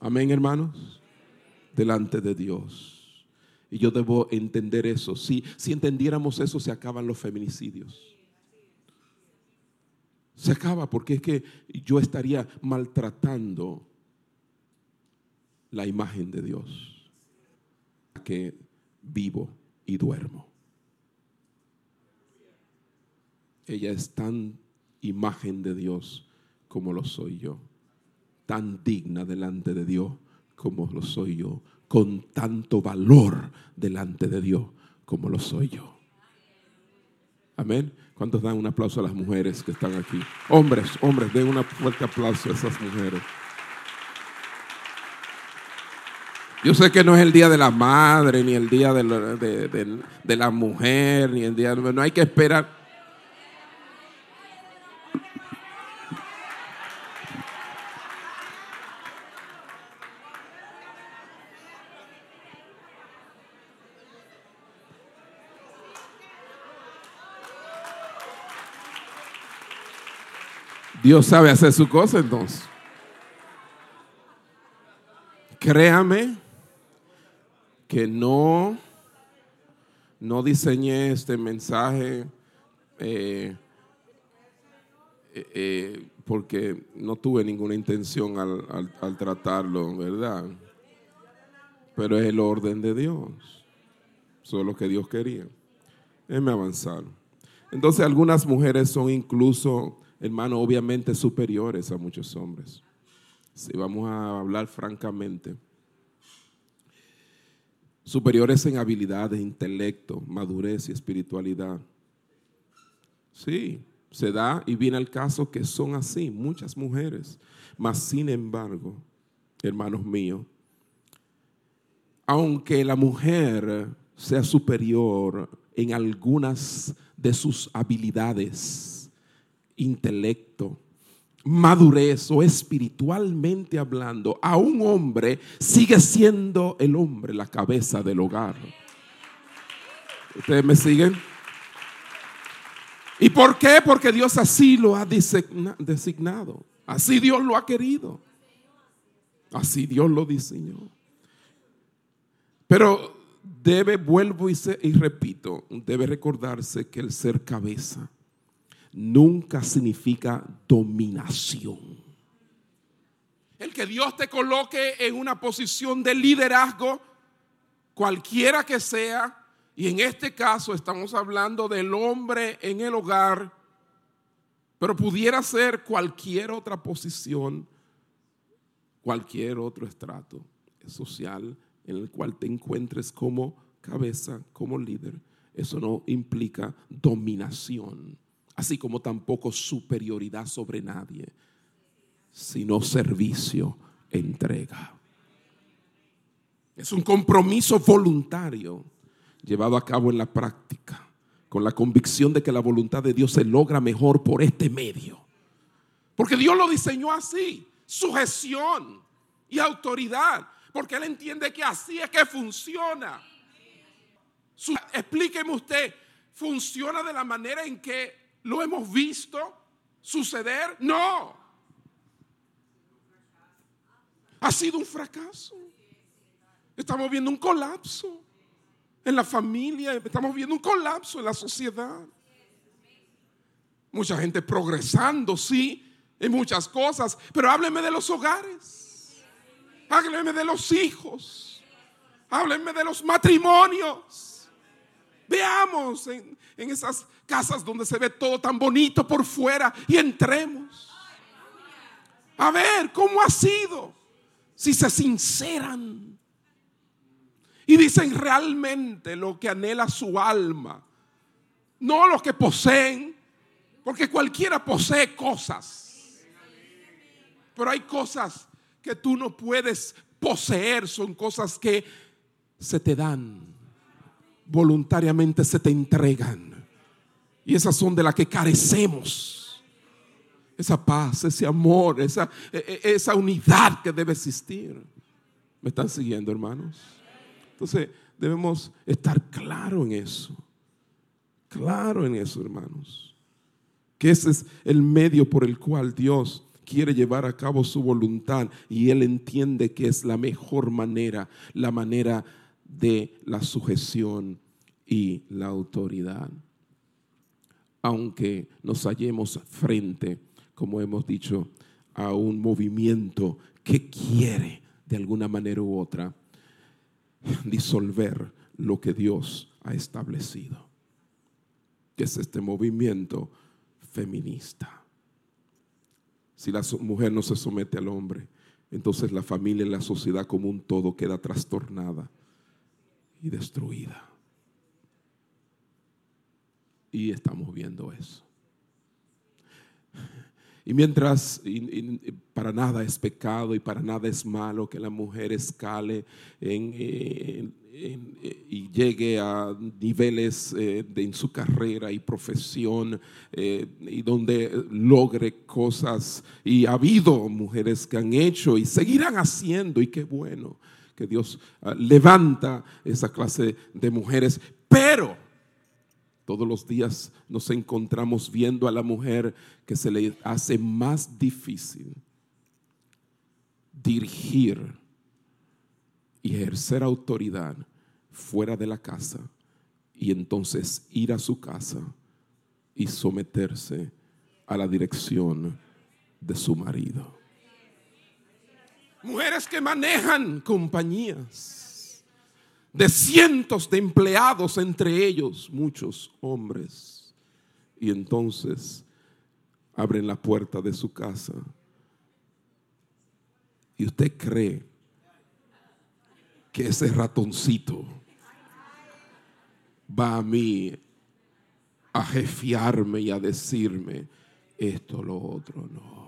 Amén, hermanos. Delante de Dios. Y yo debo entender eso. Si, si entendiéramos eso, se acaban los feminicidios. Se acaba porque es que yo estaría maltratando la imagen de Dios, que vivo y duermo. Ella es tan imagen de Dios como lo soy yo, tan digna delante de Dios como lo soy yo, con tanto valor delante de Dios como lo soy yo. Amén. ¿Cuántos dan un aplauso a las mujeres que están aquí? Hombres, hombres, den un fuerte aplauso a esas mujeres. Yo sé que no es el día de la madre, ni el día de la, mujer, ni el día. No hay que esperar. Dios sabe hacer su cosa entonces. Créame que no, no diseñé este mensaje eh, eh, eh, porque no tuve ninguna intención al, al, tratarlo, ¿verdad? Pero es el orden de Dios. Eso es lo que Dios quería. Déjeme avanzar. Entonces algunas mujeres son incluso, hermano, obviamente superiores a muchos hombres. Si vamos a hablar francamente superiores en habilidades, intelecto, madurez y espiritualidad. Sí, se da y viene el caso que son así, muchas mujeres. Mas sin embargo, hermanos míos, aunque la mujer sea superior en algunas de sus habilidades, intelecto, madurez o espiritualmente hablando, a un hombre sigue siendo el hombre la cabeza del hogar. ¿Ustedes me siguen? ¿Y por qué? Porque Dios así lo ha designado. Así Dios lo ha querido. Así Dios lo diseñó. Pero debe, vuelvo y, y repito, debe recordarse que el ser cabeza nunca significa dominación. El que Dios te coloque en una posición de liderazgo, cualquiera que sea, y en este caso estamos hablando del hombre en el hogar, pero pudiera ser cualquier otra posición, cualquier otro estrato social en el cual te encuentres como cabeza, como líder. Eso no implica dominación así como tampoco superioridad sobre nadie, sino servicio, entrega. Es un compromiso voluntario llevado a cabo en la práctica, con la convicción de que la voluntad de Dios se logra mejor por este medio. Porque Dios lo diseñó así, sujeción y autoridad, porque Él entiende que así es que funciona. explíqueme usted, ¿funciona de la manera en que ¿Lo hemos visto suceder? No. Ha sido un fracaso. Estamos viendo un colapso en la familia, estamos viendo un colapso en la sociedad. Mucha gente progresando, sí, en muchas cosas, pero hábleme de los hogares. Hábleme de los hijos. Hábleme de los matrimonios. Veamos en, en esas casas donde se ve todo tan bonito por fuera y entremos. A ver cómo ha sido. Si se sinceran y dicen realmente lo que anhela su alma, no lo que poseen, porque cualquiera posee cosas. Pero hay cosas que tú no puedes poseer, son cosas que se te dan, voluntariamente se te entregan. Y esas son de las que carecemos. Esa paz, ese amor, esa, e, e, esa unidad que debe existir. ¿Me están siguiendo, hermanos? Entonces, debemos estar claro en eso. Claro en eso, hermanos. Que ese es el medio por el cual Dios quiere llevar a cabo su voluntad y Él entiende que es la mejor manera, la manera de la sujeción y la autoridad aunque nos hallemos frente, como hemos dicho, a un movimiento que quiere de alguna manera u otra disolver lo que Dios ha establecido, que es este movimiento feminista. Si la mujer no se somete al hombre, entonces la familia y la sociedad como un todo queda trastornada y destruida. Y estamos viendo eso. Y mientras para nada es pecado y para nada es malo que la mujer escale y llegue a niveles eh, en su carrera y profesión eh, y donde logre cosas. Y ha habido mujeres que han hecho y seguirán haciendo y qué bueno que Dios ah, levanta esa clase de mujeres. Pero todos los días nos encontramos viendo a la mujer que se le hace más difícil dirigir y ejercer autoridad fuera de la casa y entonces ir a su casa y someterse a la dirección de su marido. Mujeres que manejan compañías de cientos de empleados, entre ellos muchos hombres. Y entonces abren la puerta de su casa y usted cree que ese ratoncito va a mí a jefiarme y a decirme esto, lo otro, no.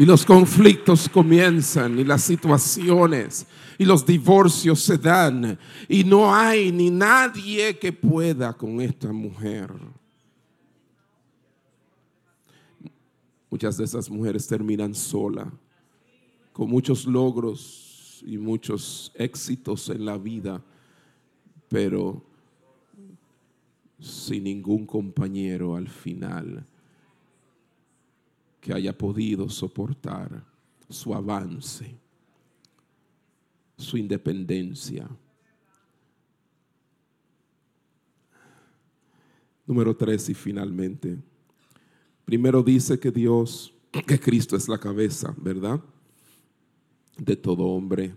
Y los conflictos comienzan y las situaciones y los divorcios se dan y no hay ni nadie que pueda con esta mujer. Muchas de esas mujeres terminan sola, con muchos logros y muchos éxitos en la vida, pero sin ningún compañero al final que haya podido soportar su avance, su independencia. Número tres y finalmente. Primero dice que Dios, que Cristo es la cabeza, ¿verdad? De todo hombre.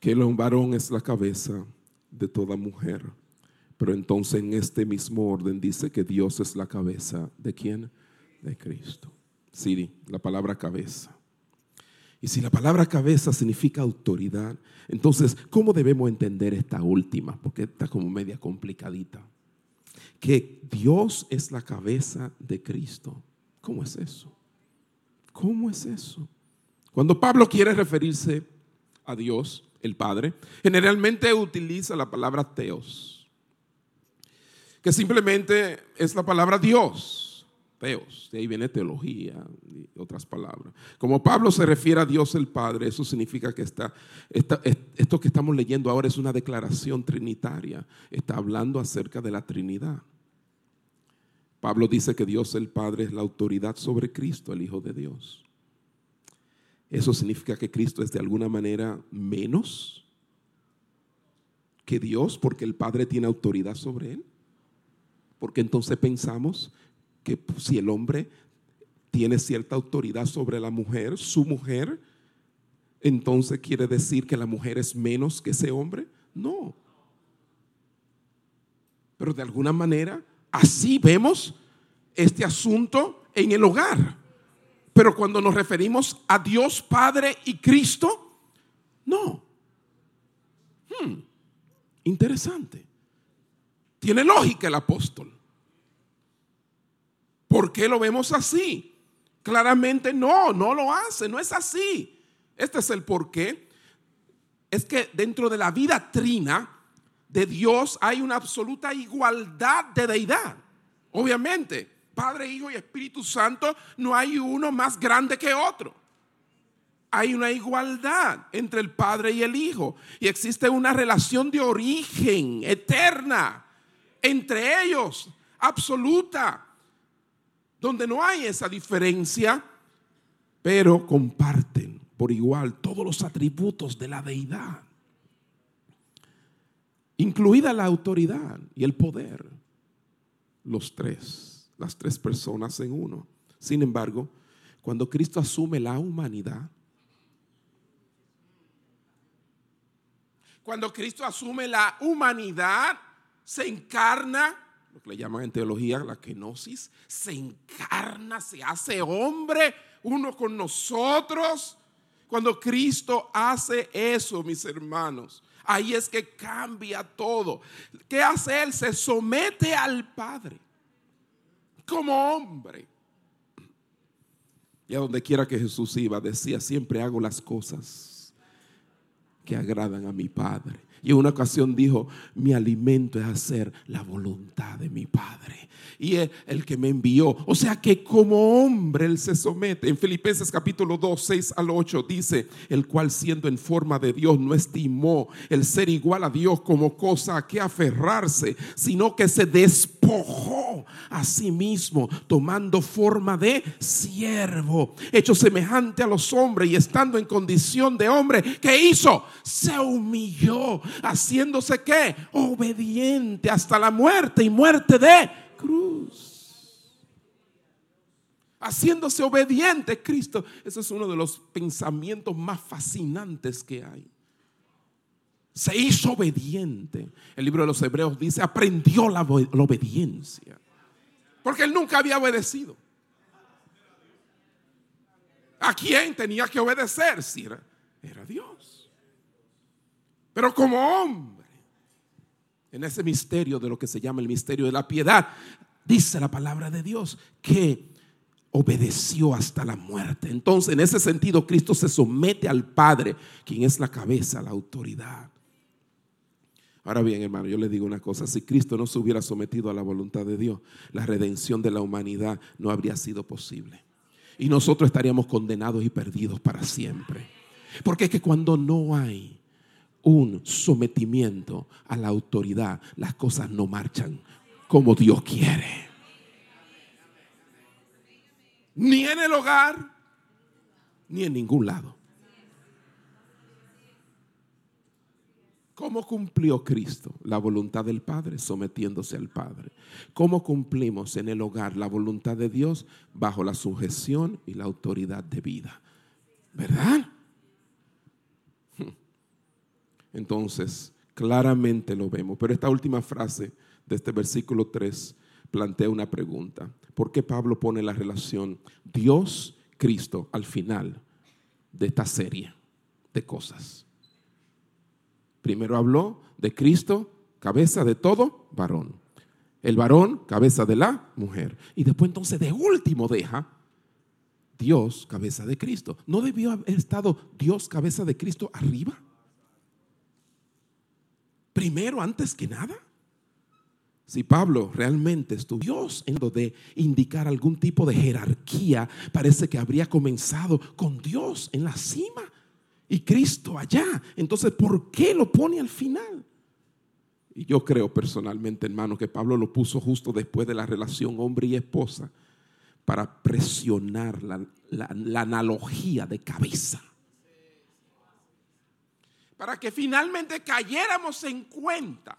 Que el varón es la cabeza de toda mujer. Pero entonces en este mismo orden dice que Dios es la cabeza de quién? De Cristo. Sí, la palabra cabeza. Y si la palabra cabeza significa autoridad, entonces, ¿cómo debemos entender esta última? Porque está como media complicadita. Que Dios es la cabeza de Cristo. ¿Cómo es eso? ¿Cómo es eso? Cuando Pablo quiere referirse a Dios, el Padre, generalmente utiliza la palabra teos que simplemente es la palabra Dios. Teos, de ahí viene teología y otras palabras. Como Pablo se refiere a Dios el Padre, eso significa que está, esto que estamos leyendo ahora es una declaración trinitaria. Está hablando acerca de la Trinidad. Pablo dice que Dios el Padre es la autoridad sobre Cristo, el Hijo de Dios. Eso significa que Cristo es de alguna manera menos que Dios porque el Padre tiene autoridad sobre él. Porque entonces pensamos que si el hombre tiene cierta autoridad sobre la mujer, su mujer, entonces quiere decir que la mujer es menos que ese hombre. No. Pero de alguna manera, así vemos este asunto en el hogar. Pero cuando nos referimos a Dios Padre y Cristo, no. Hmm, interesante. Tiene lógica el apóstol. ¿Por qué lo vemos así? Claramente no, no lo hace, no es así. Este es el porqué. Es que dentro de la vida trina de Dios hay una absoluta igualdad de deidad. Obviamente, Padre, Hijo y Espíritu Santo, no hay uno más grande que otro. Hay una igualdad entre el Padre y el Hijo. Y existe una relación de origen eterna entre ellos, absoluta, donde no hay esa diferencia, pero comparten por igual todos los atributos de la deidad, incluida la autoridad y el poder, los tres, las tres personas en uno. Sin embargo, cuando Cristo asume la humanidad, cuando Cristo asume la humanidad, se encarna, que le llaman en teología la kenosis, se encarna, se hace hombre uno con nosotros. Cuando Cristo hace eso, mis hermanos, ahí es que cambia todo. ¿Qué hace Él? Se somete al Padre como hombre. Y a donde quiera que Jesús iba, decía, siempre hago las cosas que agradan a mi Padre. Y en una ocasión dijo, mi alimento es hacer la voluntad de mi Padre. Y es el que me envió. O sea que como hombre él se somete. En Filipenses capítulo 2, 6 al 8 dice, el cual siendo en forma de Dios no estimó el ser igual a Dios como cosa a que aferrarse, sino que se despojó a sí mismo, tomando forma de siervo, hecho semejante a los hombres y estando en condición de hombre, ¿qué hizo? Se humilló haciéndose qué? Obediente hasta la muerte y muerte de cruz. Haciéndose obediente Cristo. Ese es uno de los pensamientos más fascinantes que hay. Se hizo obediente. El libro de los Hebreos dice, aprendió la, obediencia. Porque él nunca había obedecido. ¿A quién tenía que obedecer? Si era, era Dios. Pero como hombre, en ese misterio de lo que se llama el misterio de la piedad, dice la palabra de Dios que obedeció hasta la muerte. Entonces, en ese sentido, Cristo se somete al Padre, quien es la cabeza, la autoridad. Ahora bien, hermano, yo le digo una cosa, si Cristo no se hubiera sometido a la voluntad de Dios, la redención de la humanidad no habría sido posible. Y nosotros estaríamos condenados y perdidos para siempre. Porque es que cuando no hay un sometimiento a la autoridad, las cosas no marchan como Dios quiere. Ni en el hogar, ni en ningún lado. ¿Cómo cumplió Cristo la voluntad del Padre sometiéndose al Padre? ¿Cómo cumplimos en el hogar la voluntad de Dios bajo la sujeción y la autoridad de vida? ¿Verdad? Entonces, claramente lo vemos. Pero esta última frase de este versículo 3 plantea una pregunta. ¿Por qué Pablo pone la relación Dios-Cristo al final de esta serie de cosas? Primero habló de Cristo, cabeza de todo varón. El varón, cabeza de la mujer. Y después entonces de último deja Dios, cabeza de Cristo. ¿No debió haber estado Dios, cabeza de Cristo arriba? Primero, antes que nada. Si Pablo realmente estuvo en lo de indicar algún tipo de jerarquía, parece que habría comenzado con Dios en la cima y Cristo allá. Entonces, ¿por qué lo pone al final? Y yo creo personalmente, hermano, que Pablo lo puso justo después de la relación hombre y esposa para presionar la, la analogía de cabeza. Para que finalmente cayéramos en cuenta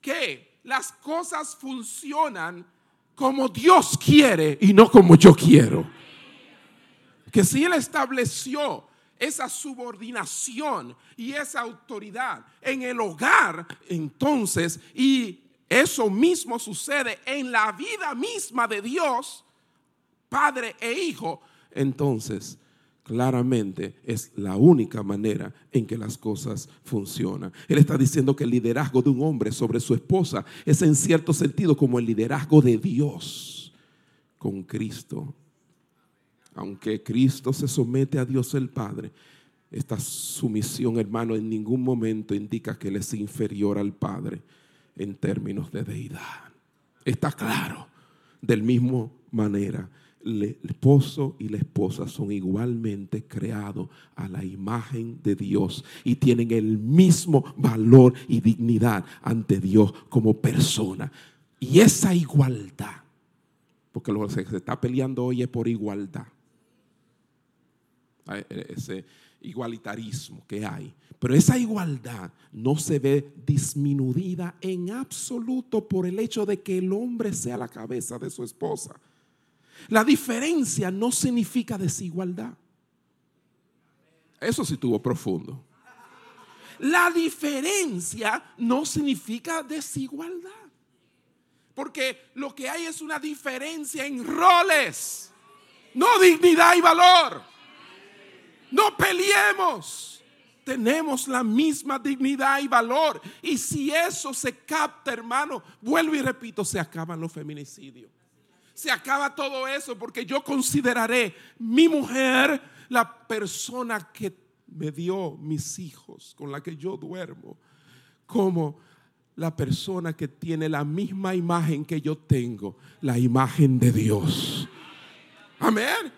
que las cosas funcionan como Dios quiere y no como yo quiero. Que si Él estableció esa subordinación y esa autoridad en el hogar, entonces, y eso mismo sucede en la vida misma de Dios, Padre e Hijo, entonces claramente es la única manera en que las cosas funcionan. Él está diciendo que el liderazgo de un hombre sobre su esposa es en cierto sentido como el liderazgo de Dios con Cristo aunque Cristo se somete a Dios el Padre, esta sumisión, hermano, en ningún momento indica que Él es inferior al Padre en términos de deidad. Está claro. Del mismo manera, el esposo y la esposa son igualmente creados a la imagen de Dios y tienen el mismo valor y dignidad ante Dios como persona. Y esa igualdad, porque lo que se está peleando hoy es por igualdad ese igualitarismo que hay. Pero esa igualdad no se ve disminuida en absoluto por el hecho de que el hombre sea la cabeza de su esposa. La diferencia no significa desigualdad. Eso sí tuvo profundo. La diferencia no significa desigualdad. Porque lo que hay es una diferencia en roles, no dignidad y valor. No peleemos. Tenemos la misma dignidad y valor. Y si eso se capta, hermano, vuelvo y repito, se acaban los feminicidios. Se acaba todo eso porque yo consideraré mi mujer la persona que me dio mis hijos, con la que yo duermo, como la persona que tiene la misma imagen que yo tengo, la imagen de Dios. Amén.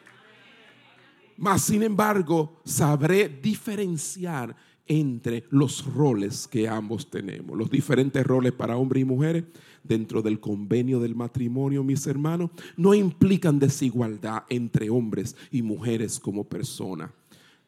Mas, sin embargo, sabré diferenciar entre los roles que ambos tenemos, los diferentes roles para hombres y mujeres dentro del convenio del matrimonio, mis hermanos, no implican desigualdad entre hombres y mujeres como personas.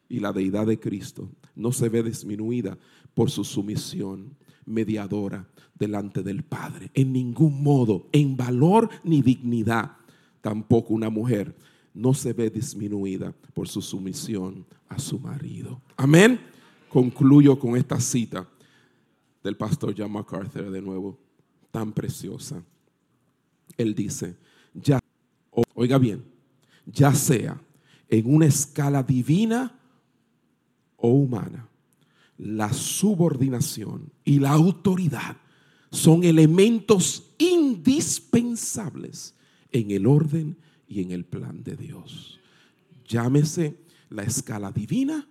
Y la deidad de Cristo no se ve disminuida por su sumisión mediadora delante del Padre. En ningún modo, en valor ni dignidad, tampoco una mujer no se ve disminuida por su sumisión a su marido. Amén. Concluyo con esta cita del pastor John MacArthur de nuevo, tan preciosa. Él dice, ya, oiga bien, ya sea en una escala divina o humana, la subordinación y la autoridad son elementos indispensables en el orden y en el plan de Dios. Llámese la escala divina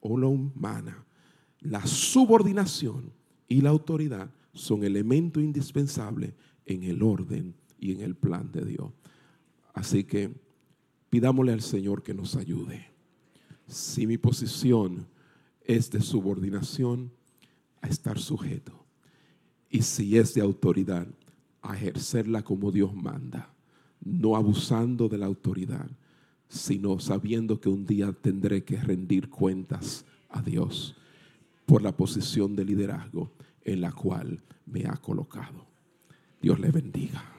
o la humana. La subordinación y la autoridad son elementos indispensables en el orden y en el plan de Dios. Así que pidámosle al Señor que nos ayude. Si mi posición es de subordinación, a estar sujeto. Y si es de autoridad, a ejercerla como Dios manda, no abusando de la autoridad, sino sabiendo que un día tendré que rendir cuentas a Dios por la posición de liderazgo en la cual me ha colocado. Dios le bendiga.